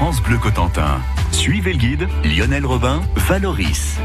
France Bleu Cotentin. Suivez le guide Lionel Robin, Valoris.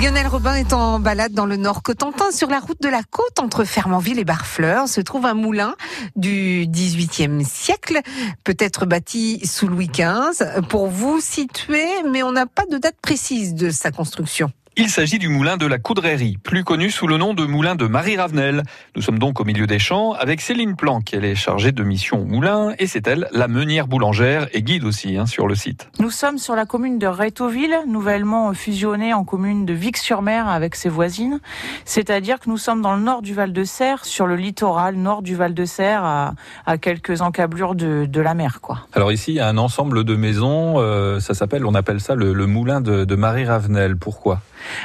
Lionel Robin est en balade dans le nord Cotentin. Sur la route de la côte entre Fermanville et Barfleur se trouve un moulin du XVIIIe siècle, peut-être bâti sous Louis XV. Pour vous situer, mais on n'a pas de date précise de sa construction. Il s'agit du moulin de la Coudrerie, plus connu sous le nom de moulin de Marie Ravenel. Nous sommes donc au milieu des champs avec Céline Planck. Elle est chargée de mission au moulin et c'est elle, la meunière boulangère et guide aussi hein, sur le site. Nous sommes sur la commune de Rétoville, nouvellement fusionnée en commune de Vic-sur-Mer avec ses voisines. C'est-à-dire que nous sommes dans le nord du Val-de-Serre, sur le littoral nord du Val-de-Serre, à, à, quelques encablures de, de, la mer. Quoi. Alors ici, il y a un ensemble de maisons, euh, ça s'appelle, on appelle ça le, le moulin de, de Marie Ravenel. Pourquoi?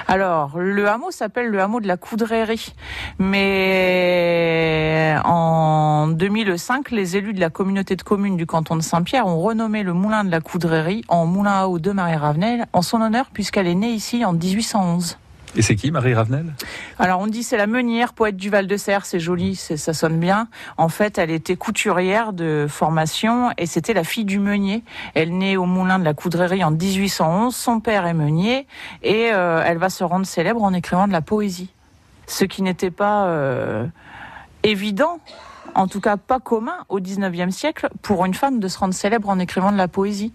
Alors, le hameau s'appelle le hameau de la Coudrerie, mais en 2005, les élus de la communauté de communes du canton de Saint-Pierre ont renommé le moulin de la Coudrerie en moulin à eau de Marie Ravenel en son honneur puisqu'elle est née ici en 1811. Et c'est qui, Marie Ravenel? Alors on dit c'est la meunière, poète du Val de Serre, c'est joli, ça sonne bien. En fait, elle était couturière de formation et c'était la fille du meunier. Elle naît au moulin de la Coudrerie en 1811, son père est meunier et euh, elle va se rendre célèbre en écrivant de la poésie. Ce qui n'était pas euh, évident en tout cas pas commun au 19e siècle pour une femme de se rendre célèbre en écrivant de la poésie.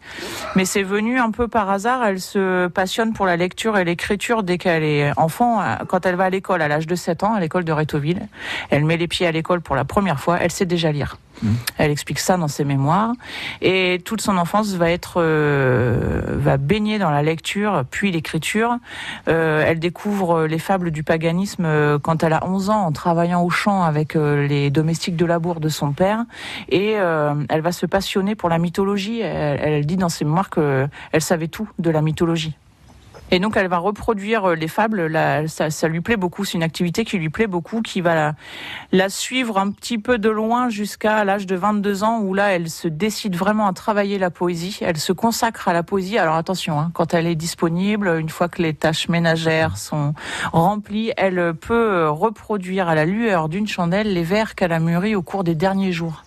Mais c'est venu un peu par hasard, elle se passionne pour la lecture et l'écriture dès qu'elle est enfant, quand elle va à l'école à l'âge de 7 ans, à l'école de Rétoville. Elle met les pieds à l'école pour la première fois, elle sait déjà lire. Mmh. Elle explique ça dans ses mémoires et toute son enfance va être euh, va baigner dans la lecture puis l'écriture. Euh, elle découvre les fables du paganisme euh, quand elle a 11 ans en travaillant au champ avec les domestiques de labour de son père et euh, elle va se passionner pour la mythologie. Elle, elle dit dans ses mémoires que elle savait tout de la mythologie. Et donc elle va reproduire euh, les fables. Ça, ça, lui plaît beaucoup. C'est une activité qui lui plaît beaucoup, qui va la, la suivre un petit peu de loin jusqu'à l'âge de 22 ans, où là elle se décide vraiment à travailler la poésie. Elle se consacre à la poésie. Alors attention, hein, quand elle est disponible, une fois que les tâches ménagères sont remplies, elle peut reproduire à la lueur d'une chandelle les vers qu'elle a mûris au cours des derniers jours.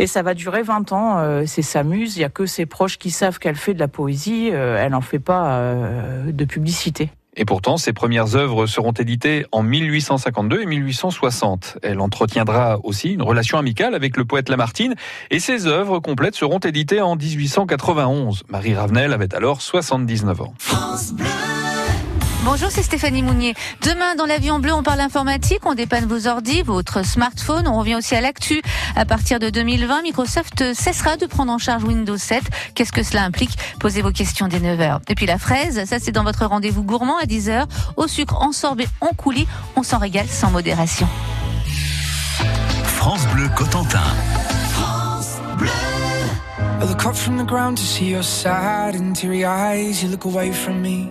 Et ça va durer 20 ans. Euh, c'est sa muse. Il y a que ses proches qui savent qu'elle fait de la poésie. Euh, elle n'en fait pas euh, de publicité. Et pourtant, ses premières œuvres seront éditées en 1852 et 1860. Elle entretiendra aussi une relation amicale avec le poète Lamartine et ses œuvres complètes seront éditées en 1891. Marie Ravenel avait alors 79 ans. France Bleu. Bonjour, c'est Stéphanie Mounier. Demain, dans l'avion bleu, on parle informatique, on dépanne vos ordi, votre smartphone. On revient aussi à l'actu. À partir de 2020, Microsoft cessera de prendre en charge Windows 7. Qu'est-ce que cela implique? Posez vos questions dès 9h. Et puis la fraise, ça c'est dans votre rendez-vous gourmand à 10h. Au sucre, en sorbet, en coulis. On s'en régale sans modération. France Bleu Cotentin. France Bleu. I look up from the ground to see your sad and teary eyes. You look away from me.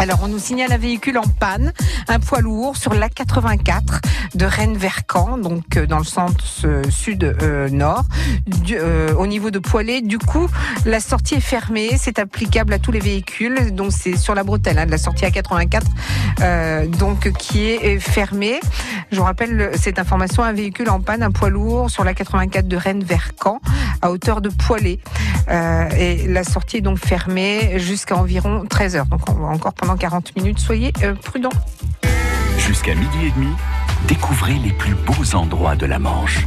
Alors, on nous signale un véhicule en panne, un poids lourd sur l'A84 de Rennes vers Caen, donc euh, dans le centre euh, sud-nord, au niveau de Poilé. Du coup, la sortie est fermée, c'est applicable à tous les véhicules, donc c'est sur la bretelle hein, de la sortie A84, euh, donc qui est fermée. Je vous rappelle le- cette information, un véhicule en panne, un poids lourd sur l'A84 de Rennes vers Caen, à hauteur de Poilé. Euh, et la sortie est donc fermée jusqu'à environ 13 heures. Donc on encore pendant 40 minutes. Soyez euh, prudents. Jusqu'à midi et demi, découvrez les plus beaux endroits de la Manche.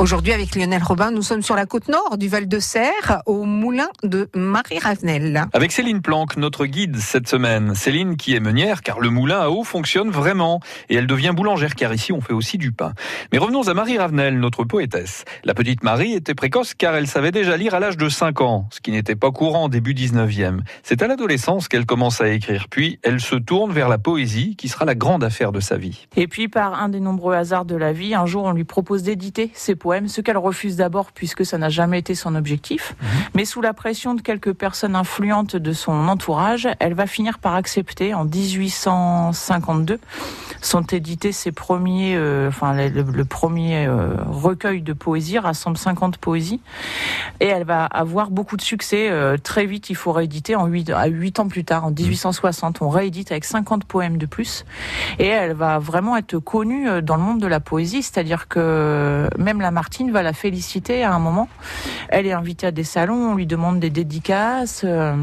Aujourd'hui, avec Lionel Robin, nous sommes sur la côte nord du Val de Serre, au moulin de Marie Ravenel. Avec Céline Planck, notre guide cette semaine. Céline qui est meunière car le moulin à eau fonctionne vraiment et elle devient boulangère car ici on fait aussi du pain. Mais revenons à Marie Ravenel, notre poétesse. La petite Marie était précoce car elle savait déjà lire à l'âge de 5 ans, ce qui n'était pas courant début 19e. C'est à l'adolescence qu'elle commence à écrire, puis elle se tourne vers la poésie qui sera la grande affaire de sa vie. Et puis, par un des nombreux hasards de la vie, un jour, on lui propose d'éditer ses poèmes, ce qu'elle refuse d'abord puisque ça n'a jamais été son objectif. Mais sous la pression de quelques personnes influentes de son entourage, elle va finir par accepter. En 1852, sont édités ses premiers, euh, enfin, le, le premier euh, recueil de poésie, rassemble 50 poésies. Et elle va avoir beaucoup de succès. Euh, très vite, il faut rééditer. En 8, à 8 ans plus tard, en 1860, on réédite avec 50 poèmes de plus. Et elle va vraiment être connue dans le monde de la poésie, c'est-à-dire que même Lamartine va la féliciter à un moment. Elle est invitée à des salons, on lui demande des dédicaces. Euh,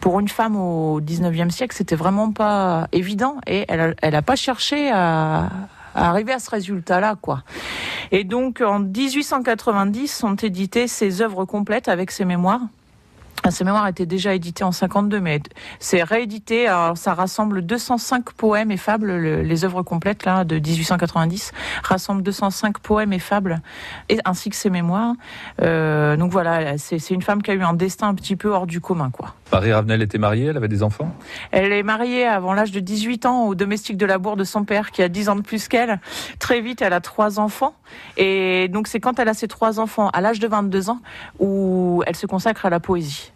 Pour une femme au 19e siècle, c'était vraiment pas évident et elle a, elle a pas cherché à, à arriver à ce résultat-là, quoi. Et donc, en 1890, sont éditées ses œuvres complètes avec ses mémoires. Ah, Ces mémoires étaient déjà éditées en 52, mais c'est réédité. Alors, ça rassemble 205 poèmes et fables. le- les œuvres complètes là de 1890 rassemblent 205 poèmes et fables, et ainsi que ses mémoires. Euh, donc voilà, c'est une femme qui a eu un destin un petit peu hors du commun, quoi. Marie Ravenel était mariée, elle avait des enfants? Elle est mariée avant l'âge de 18 ans au domestique de la bourre de son père qui a 10 ans de plus qu'elle. Très vite, elle a trois enfants. Et donc, c'est quand elle a ses trois enfants, à l'âge de 22 ans, où elle se consacre à la poésie.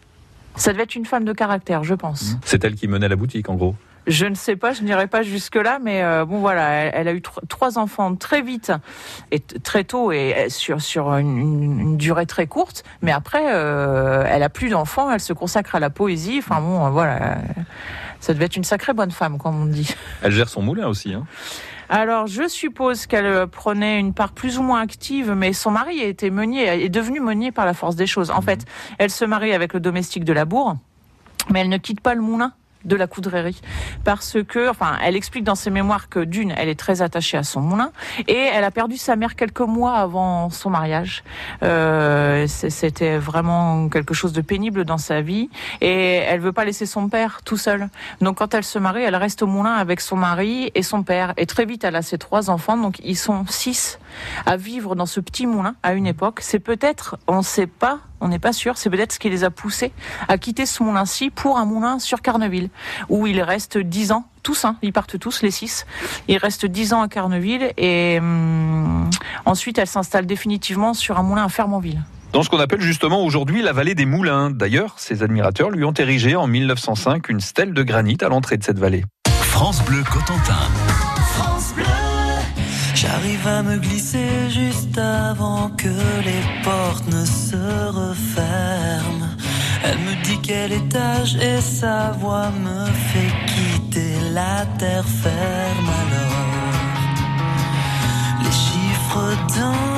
Ça devait être une femme de caractère, je pense. C'est elle qui menait la boutique en gros. Je ne sais pas, je n'irai pas jusque-là, mais euh, bon voilà, elle, elle a eu tro- trois enfants très vite et très tôt et euh, sur, sur une, une- une durée très courte. Mais après, euh, elle a plus d'enfants, elle se consacre à la poésie. Enfin bon, voilà, ça devait être une sacrée bonne femme, comme on dit. Elle gère son moulin aussi. Hein. Alors, je suppose qu'elle prenait une part plus ou moins active, mais son mari était meunier, est devenu meunier par la force des choses. En fait, elle se marie avec le domestique de la bourre, mais elle ne quitte pas le moulin de la coudrerie parce que enfin elle explique dans ses mémoires que d'une elle est très attachée à son moulin et elle a perdu sa mère quelques mois avant son mariage. Euh, c'était vraiment quelque chose de pénible dans sa vie et elle veut pas laisser son père tout seul. Donc quand elle se marie elle reste au moulin avec son mari et son père. Et très vite elle a ses trois enfants. Donc ils sont six à vivre dans ce petit moulin à une époque. C'est peut-être on sait pas on n'est pas sûr, c'est peut-être ce qui les a poussés à quitter ce moulin-ci pour un moulin sur Carneville, où ils restent dix ans, tous, hein, ils partent tous, les six. Ils restent dix ans à Carneville et hum, ensuite elle s'installe définitivement sur un moulin à Fermonville. Dans ce qu'on appelle justement aujourd'hui la vallée des moulins. D'ailleurs, ses admirateurs lui ont érigé en 1905 une stèle de granit à l'entrée de cette vallée. France Bleu Cotentin. J'arrive à me glisser juste avant que les portes ne se referment. Elle me dit quel étage et sa voix me fait quitter la terre ferme alors. Les chiffres dans